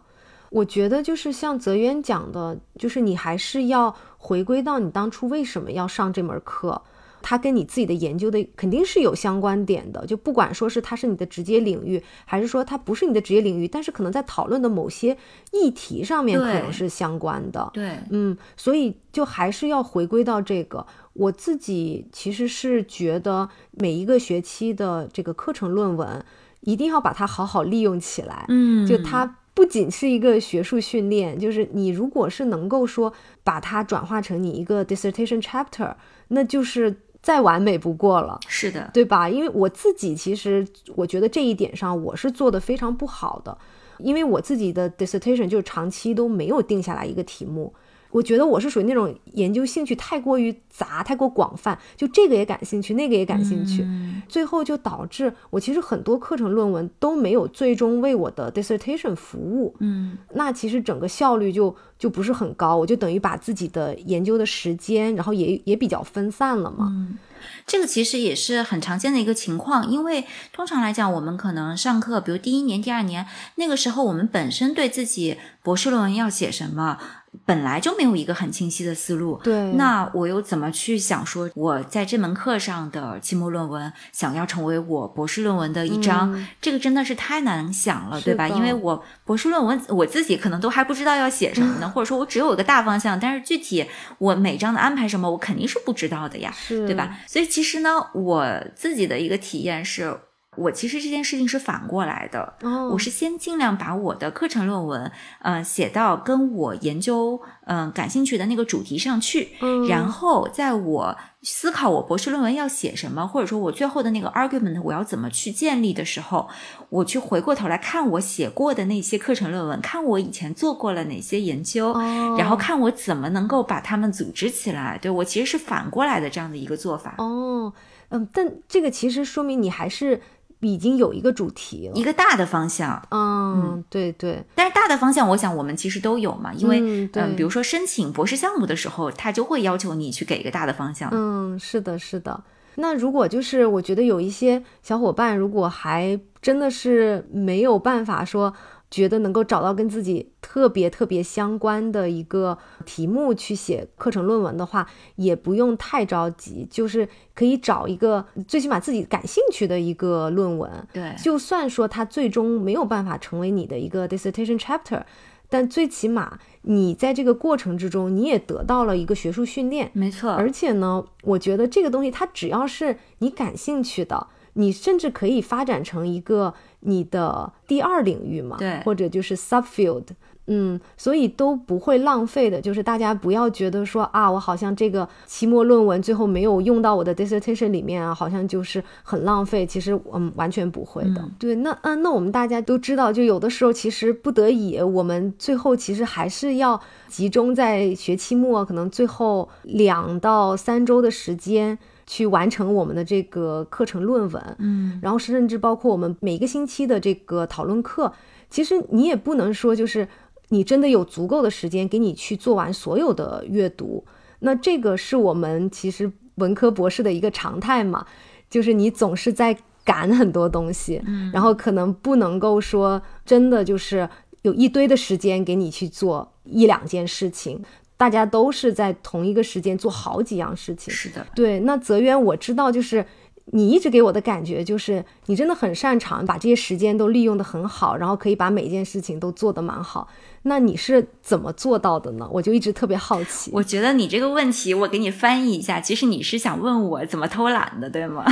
我觉得就是像泽渊讲的，就是你还是要回归到你当初为什么要上这门课。它跟你自己的研究的肯定是有相关点的，就不管说是它是你的直接领域，还是说它不是你的职业领域，但是可能在讨论的某些议题上面可能是相关的。对，嗯，所以就还是要回归到这个。我自己其实是觉得每一个学期的这个课程论文，一定要把它好好利用起来。嗯就它不仅是一个学术训练，就是你如果是能够说把它转化成你一个 dissertation chapter，那就是再完美不过了。是的，对吧？因为我自己其实我觉得这一点上我是做的非常不好的，因为我自己的 dissertation 就长期都没有定下来一个题目。我觉得我是属于那种研究兴趣太过于杂、太过广泛，就这个也感兴趣，那个也感兴趣，嗯最后就导致我其实很多课程论文都没有最终为我的 dissertation 服务。嗯那其实整个效率就就不是很高，我就等于把自己的研究的时间，然后也也比较分散了嘛。嗯，这个其实也是很常见的一个情况，因为通常来讲，我们可能上课，比如第一年、第二年，那个时候我们本身对自己博士论文要写什么，本来就没有一个很清晰的思路。对，那我又怎么去想说，我在这门课上的期末论文想要成为我博士论文的一章，嗯这个真的是太难想了，对吧？因为我博士论文我自己可能都还不知道要写什么呢，或者说我只有一个大方向，但是具体我每章的安排什么，我肯定是不知道的呀，对吧？？所以其实呢，我自己的一个体验是。我其实这件事情是反过来的，哦，我是先尽量把我的课程论文，嗯、写到跟我研究，嗯、感兴趣的那个主题上去，嗯然后在我思考我博士论文要写什么，或者说我最后的那个 argument 我要怎么去建立的时候，我去回过头来看我写过的那些课程论文，看我以前做过了哪些研究，哦然后看我怎么能够把它们组织起来。对我其实是反过来的这样的一个做法。哦，嗯，但这个其实说明你还是已经有一个主题了。一个大的方向，嗯，对对，但是大的方向，我想我们其实都有嘛，因为嗯对比如说申请博士项目的时候，他就会要求你去给一个大的方向。嗯，是的，是的。那如果就是我觉得有一些小伙伴，如果还真的是没有办法说觉得能够找到跟自己特别特别相关的一个题目去写课程论文的话，也不用太着急，就是可以找一个最起码自己感兴趣的一个论文。对，就算说它最终没有办法成为你的一个 dissertation chapter，但最起码你在这个过程之中，你也得到了一个学术训练。没错，而且呢，我觉得这个东西它只要是你感兴趣的。你甚至可以发展成一个你的第二领域嘛，对，或者就是 subfield，嗯，所以都不会浪费的。就是大家不要觉得说啊，我好像这个期末论文最后没有用到我的 dissertation 里面啊，好像就是很浪费。其实嗯，完全不会的。对，那嗯，那我们大家都知道，就有的时候其实不得已，我们最后其实还是要集中在学期末，可能最后两到三周的时间。去完成我们的这个课程论文，嗯，然后甚至包括我们每个星期的这个讨论课，其实你也不能说就是你真的有足够的时间给你去做完所有的阅读。那这个是我们其实文科博士的一个常态嘛，就是你总是在赶很多东西，嗯，然后可能不能够说真的就是有一堆的时间给你去做一两件事情。大家都是在同一个时间做好几样事情，是的，对。那泽渊，我知道，就是你一直给我的感觉，就是你真的很擅长把这些时间都利用的很好，然后可以把每件事情都做得蛮好。那你是怎么做到的呢？我就一直特别好奇。我觉得你这个问题，我给你翻译一下，其实你是想问我怎么偷懒的，对吗？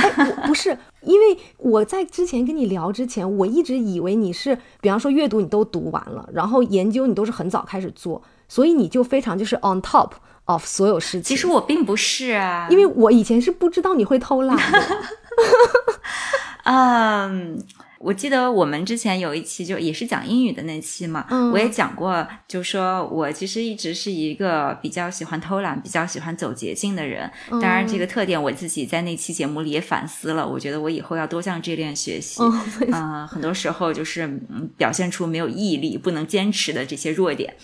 不是，因为我在之前跟你聊之前，我一直以为你是，比方说阅读你都读完了，然后研究你都是很早开始做。所以你就非常就是 on top of 所有事情。其实我并不是啊，因为我以前是不知道你会偷懒的。嗯，我记得我们之前有一期就也是讲英语的那期嘛，我也讲过，就说我其实一直是一个比较喜欢偷懒、比较喜欢走捷径的人。当然，这个特点我自己在那期节目里也反思了，我觉得我以后要多向这练学习。嗯，很多时候就是表现出没有毅力、不能坚持的这些弱点。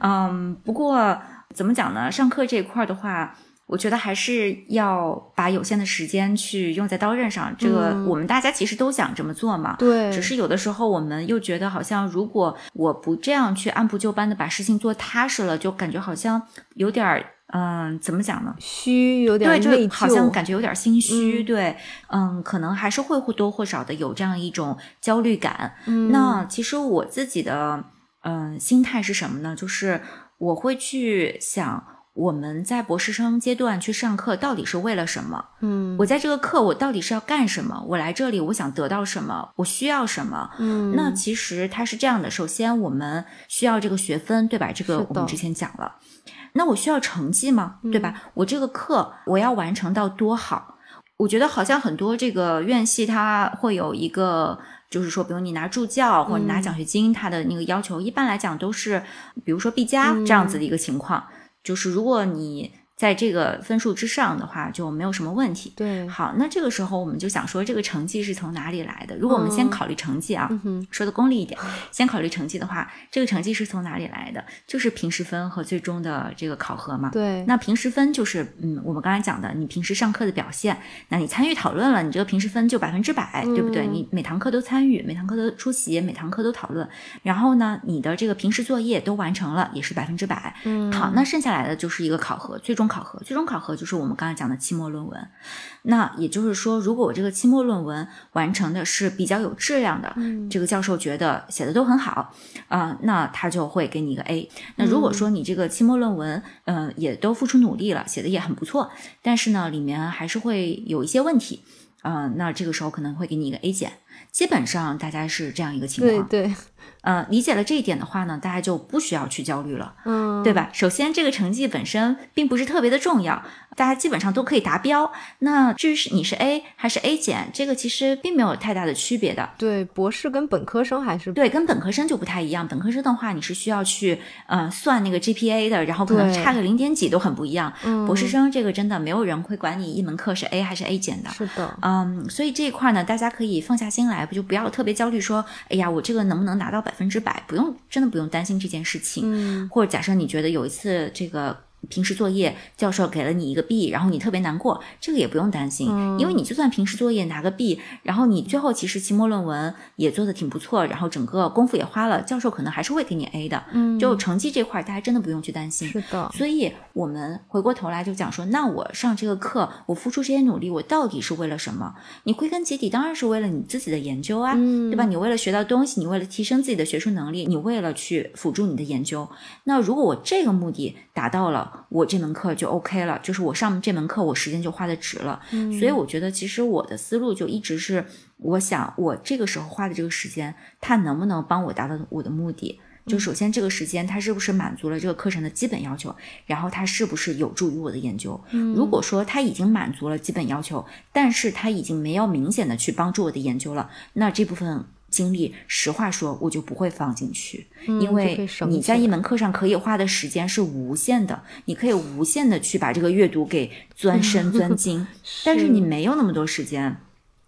嗯，不过怎么讲呢？上课这一块的话。我觉得还是要把有限的时间去用在刀刃上，这个我们大家其实都想这么做嘛。对，只是有的时候我们又觉得，好像如果我不这样去按部就班的把事情做踏实了，就感觉好像有点儿，嗯，怎么讲呢？虚，有点对，就好像感觉有点心虚。对，嗯，可能还是会或多或少的有这样一种焦虑感。嗯那其实我自己的嗯心态是什么呢？就是我会去想。我们在博士生阶段去上课到底是为了什么？嗯，我在这个课我到底是要干什么？我来这里我想得到什么？我需要什么？嗯，那其实它是这样的。首先，我们需要这个学分，对吧？这个我们之前讲了。那我需要成绩吗？对吧？我这个课我要完成到多好？我觉得好像很多这个院系它会有一个，就是说，比如你拿助教或者拿奖学金，它的那个要求一般来讲都是，比如说 B 加这样子的一个情况。就是如果你。在这个分数之上的话，就没有什么问题。对，好，那这个时候我们就想说，这个成绩是从哪里来的？如果我们先考虑成绩啊，说的功利一点，先考虑成绩的话，这个成绩是从哪里来的？就是平时分和最终的这个考核嘛。对，那平时分就是，嗯，我们刚才讲的，你平时上课的表现，那你参与讨论了，你这个平时分就百分之百，对不对？你每堂课都参与，每堂课都出席，每堂课都讨论，然后呢，你的这个平时作业都完成了，也是百分之百。嗯，好，那剩下来的就是一个考核，最终考核，最终考核。就是我们刚才讲的期末论文，那也就是说，如果我这个期末论文完成的是比较有质量的，这个教授觉得写的都很好啊，那他就会给你一个 A。那如果说你这个期末论文，嗯，也都付出努力了，写的也很不错，但是呢，里面还是会有一些问题，嗯，那这个时候可能会给你一个 A 减。基本上大家是这样一个情况，对对。呃，理解了这一点的话呢，大家就不需要去焦虑了，嗯，对吧？首先，这个成绩本身并不是特别的重要，大家基本上都可以达标。那至于是你是 A 还是 A 减，这个其实并没有太大的区别的。对，博士跟本科生还是对，跟本科生就不太一样。本科生的话，你是需要去呃算那个 GPA 的，然后可能差个零点几都很不一样。嗯博士生这个真的没有人会管你一门课是 A 还是 A 减的。是的，嗯，所以这一块呢，大家可以放下心来，不就不要特别焦虑，说，哎呀，我这个能不能拿到百分之百？不用，真的不用担心这件事情。嗯，或者假设你觉得有一次这个平时作业教授给了你一个 B，然后你特别难过，这个也不用担心，因为你就算平时作业拿个 B，然后你最后其实期末论文也做的挺不错，然后整个功夫也花了，教授可能还是会给你 A 的。嗯，就成绩这块，大家真的不用去担心。是的，所以我们回过头来就讲说，那我上这个课，我付出这些努力，我到底是为了什么？你归根结底当然是为了你自己的研究啊，对吧？你为了学到东西，你为了提升自己的学术能力，你为了去辅助你的研究。那如果我这个目的达到了，我这门课就 OK 了，就是我上这门课，我时间就花的值了。所以我觉得，其实我的思路就一直是，我想我这个时候花的这个时间，它能不能帮我达到我的目的？就首先这个时间它是不是满足了这个课程的基本要求，然后它是不是有助于我的研究？如果说它已经满足了基本要求，但是它已经没有明显的去帮助我的研究了，那这部分。精力，实话说，我就不会放进去，因为你在一门课上可以花的时间是无限的，你可以无限的去把这个阅读给钻深 钻精，但是你没有那么多时间，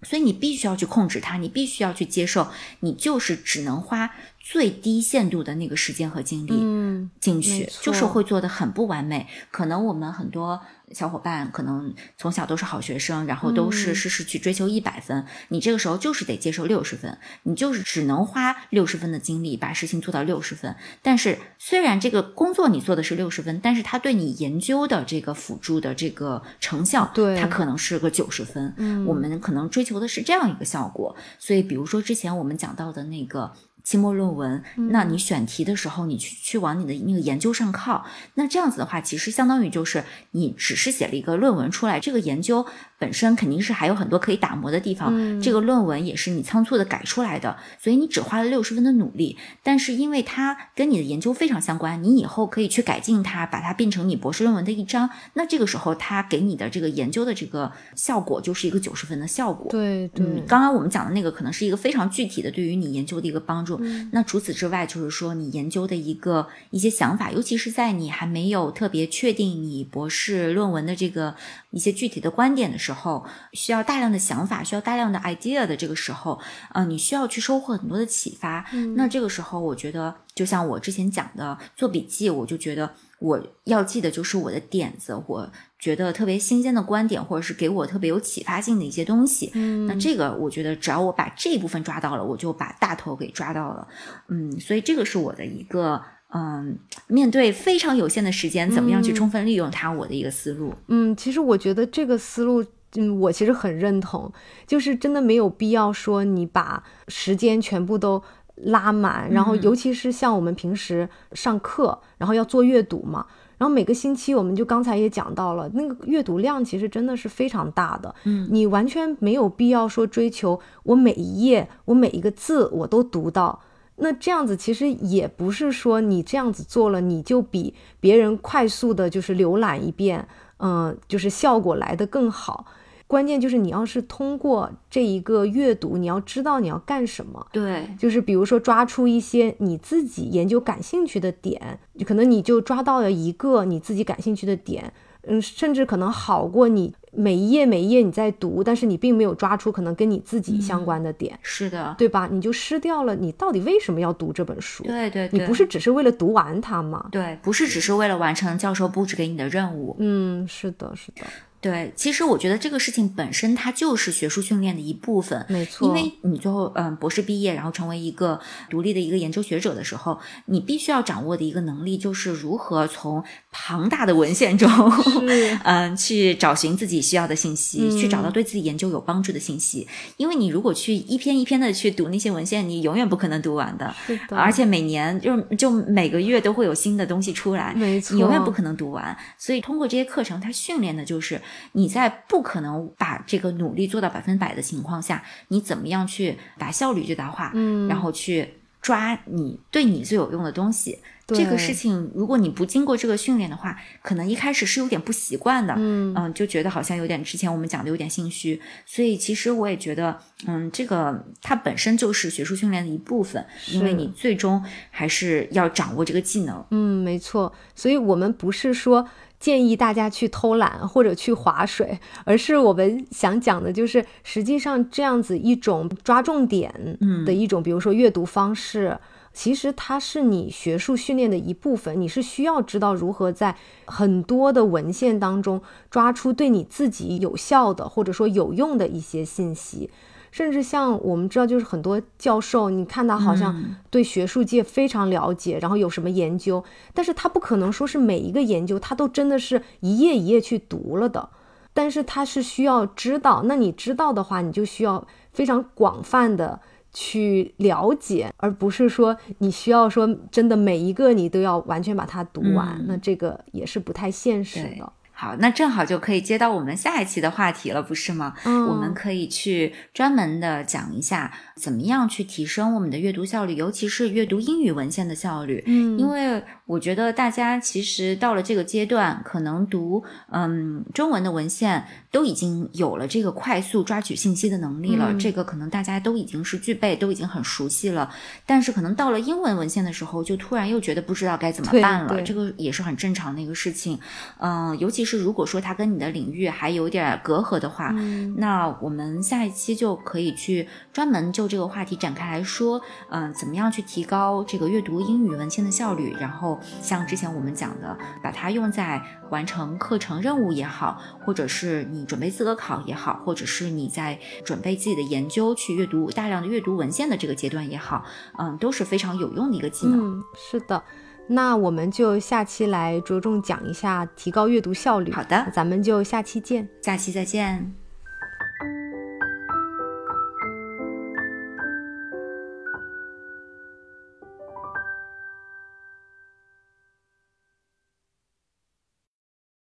所以你必须要去控制它，你必须要去接受，你就是只能花最低限度的那个时间和精力进去，就是会做的很不完美，可能我们很多。小伙伴可能从小都是好学生，然后都是事事去追求一百分。你这个时候就是得接受六十分，你就是只能花六十分的精力把事情做到六十分。但是虽然这个工作你做的是六十分，但是它对你研究的这个辅助的这个成效，对它可能是个九十分。嗯，我们可能追求的是这样一个效果。所以，比如说之前我们讲到的那个。期末论文，那你选题的时候，你去去往你的那个研究上靠，那这样子的话，其实相当于就是你只是写了一个论文出来，这个研究本身肯定是还有很多可以打磨的地方，这个论文也是你仓促的改出来的，所以你只花了六十分的努力，但是因为它跟你的研究非常相关，你以后可以去改进它，把它变成你博士论文的一章，那这个时候它给你的这个研究的这个效果就是一个九十分的效果。对对，刚刚我们讲的那个可能是一个非常具体的对于你研究的一个帮助。那除此之外，就是说你研究的一个一些想法，尤其是在你还没有特别确定你博士论文的这个一些具体的观点的时候，需要大量的想法，需要大量的 idea 的这个时候，呃，你需要去收获很多的启发。那这个时候，我觉得就像我之前讲的，做笔记，我就觉得我要记的就是我的点子，我。觉得特别新鲜的观点，或者是给我特别有启发性的一些东西，嗯，那这个我觉得只要我把这一部分抓到了，我就把大头给抓到了，嗯，所以这个是我的一个，嗯，面对非常有限的时间，怎么样去充分利用它，我的一个思路。嗯，其实我觉得这个思路，嗯，我其实很认同，就是真的没有必要说你把时间全部都拉满，然后尤其是像我们平时上课，然后要做阅读嘛。然后每个星期，我们就刚才也讲到了，那个阅读量其实真的是非常大的。嗯，你完全没有必要说追求我每一页、我每一个字我都读到。那这样子其实也不是说你这样子做了，你就比别人快速的就是浏览一遍，嗯，就是效果来的更好。关键就是你要是通过这一个阅读，你要知道你要干什么。对，就是比如说抓出一些你自己研究感兴趣的点，可能你就抓到了一个你自己感兴趣的点，嗯，甚至可能好过你每一页每一页你在读，但是你并没有抓出可能跟你自己相关的点。是的，对吧？你就失掉了你到底为什么要读这本书？对对，你不是只是为了读完它吗？对，不是只是为了完成教授布置给你的任务。嗯，是的，是的。对，其实我觉得这个事情本身它就是学术训练的一部分，没错。因为你最后嗯博士毕业，然后成为一个独立的一个研究学者的时候，你必须要掌握的一个能力就是如何从庞大的文献中，嗯去找寻自己需要的信息，去找到对自己研究有帮助的信息。因为你如果去一篇一篇的去读那些文献，你永远不可能读完的。是的。而且每年就就每个月都会有新的东西出来，没错，你永远不可能读完。所以通过这些课程，它训练的就是。你在不可能把这个努力做到百分百的情况下，你怎么样去把效率最大化？嗯，然后去抓你对你最有用的东西。这个事情，如果你不经过这个训练的话，可能一开始是有点不习惯的。嗯嗯，就觉得好像有点之前我们讲的有点心虚。所以其实我也觉得，嗯，这个它本身就是学术训练的一部分，因为你最终还是要掌握这个技能。嗯，没错。所以我们不是说。建议大家去偷懒或者去划水，而是我们想讲的就是，实际上这样子一种抓重点的一种，比如说阅读方式，其实它是你学术训练的一部分，你是需要知道如何在很多的文献当中抓出对你自己有效的或者说有用的一些信息。甚至像我们知道，就是很多教授，你看他好像对学术界非常了解，然后有什么研究，但是他不可能说是每一个研究他都真的是一页一页去读了的，但是他是需要知道，那你知道的话，你就需要非常广泛的去了解，而不是说你需要说真的每一个你都要完全把它读完，那这个也是不太现实的。好，那正好就可以接到我们下一期的话题了，不是吗？嗯，我们可以去专门的讲一下，怎么样去提升我们的阅读效率，尤其是阅读英语文献的效率。嗯，因为我觉得大家其实到了这个阶段，可能读嗯中文的文献都已经有了这个快速抓取信息的能力了，这个可能大家都已经是具备，都已经很熟悉了。但是可能到了英文文献的时候，就突然又觉得不知道该怎么办了，这个也是很正常的一个事情。嗯，尤其是如果说它跟你的领域还有点隔阂的话，那我们下一期就可以去专门就这个话题展开来说，嗯，怎么样去提高这个阅读英语文献的效率，然后。像之前我们讲的，把它用在完成课程任务也好，或者是你准备资格考也好，或者是你在准备自己的研究去阅读大量的阅读文献的这个阶段也好，嗯，都是非常有用的一个技能。嗯，是的。那我们就下期来着重讲一下提高阅读效率。好的，咱们就下期见，下期再见。